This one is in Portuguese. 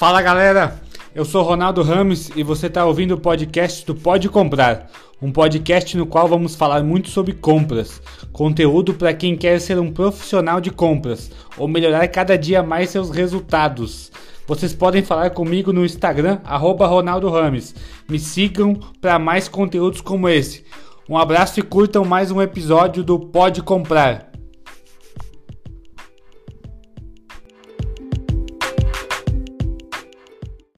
Fala galera, eu sou Ronaldo Ramos e você está ouvindo o podcast do Pode Comprar, um podcast no qual vamos falar muito sobre compras, conteúdo para quem quer ser um profissional de compras ou melhorar cada dia mais seus resultados. Vocês podem falar comigo no Instagram, arroba Me sigam para mais conteúdos como esse. Um abraço e curtam mais um episódio do Pode Comprar.